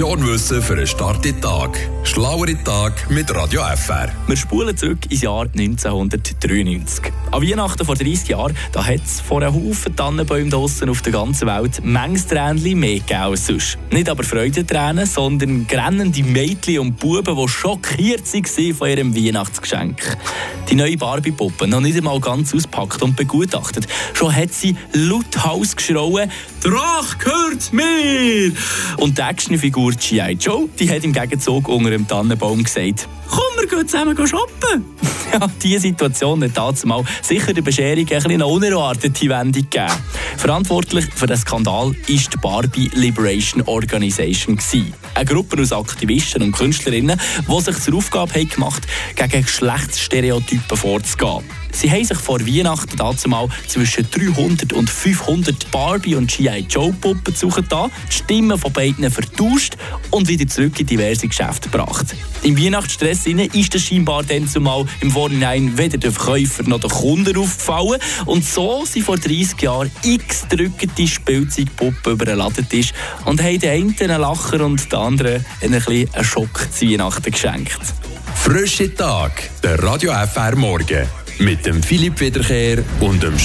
Information wissen für einen starken Tag. Schlauere Tag mit Radio FR. Wir spulen zurück ins Jahr 1993. An Weihnachten vor 30 Jahren da hat es vor einem Haufen Tannenbäumen draussen auf der ganzen Welt manches Tränchen mehr gegeben sonst. Nicht aber Freudentränen, sondern grennende Mädchen und Buben, die schockiert waren von ihrem Weihnachtsgeschenk. Die neue Barbie-Puppe, noch nicht einmal ganz auspackt und begutachtet, schon hat sie laut Haus geschrauen, «Drach gehört mir!» Und die Actionfigur G.I. Joe, die hat im Gegenzug unter dem Tannenbaum gesagt, «Komm, wir gehen zusammen shoppen!» Ja, diese Situation hat damals mal sicher der Bescherung ein eine unerwartete Wendung gegeben. Verantwortlich für den Skandal war die Barbie Liberation Organization. Eine Gruppe aus Aktivisten und Künstlerinnen, die sich zur Aufgabe haben gemacht gegen Geschlechtsstereotypen vorzugehen. Sie haben sich vor Weihnachten dazu mal zwischen 300 und 500 Barbie und G.I. Joe Puppen gesucht, die Stimmen von beiden vertauscht und wieder zurück in diverse Geschäfte gebracht. Im Weihnachtsstress ist das scheinbar dann zumal im Vorhinein weder der Verkäufer noch der Kunden aufgefallen. Und so sind vor 30 Jahren x drückende Spielzeugpuppen über den Ladentisch und haben den einen einen Lacher und den anderen einen, einen Schock zu Weihnachten geschenkt. Frische Tag, der Radio FR Morgen mit dem Philipp Wiederkehr und dem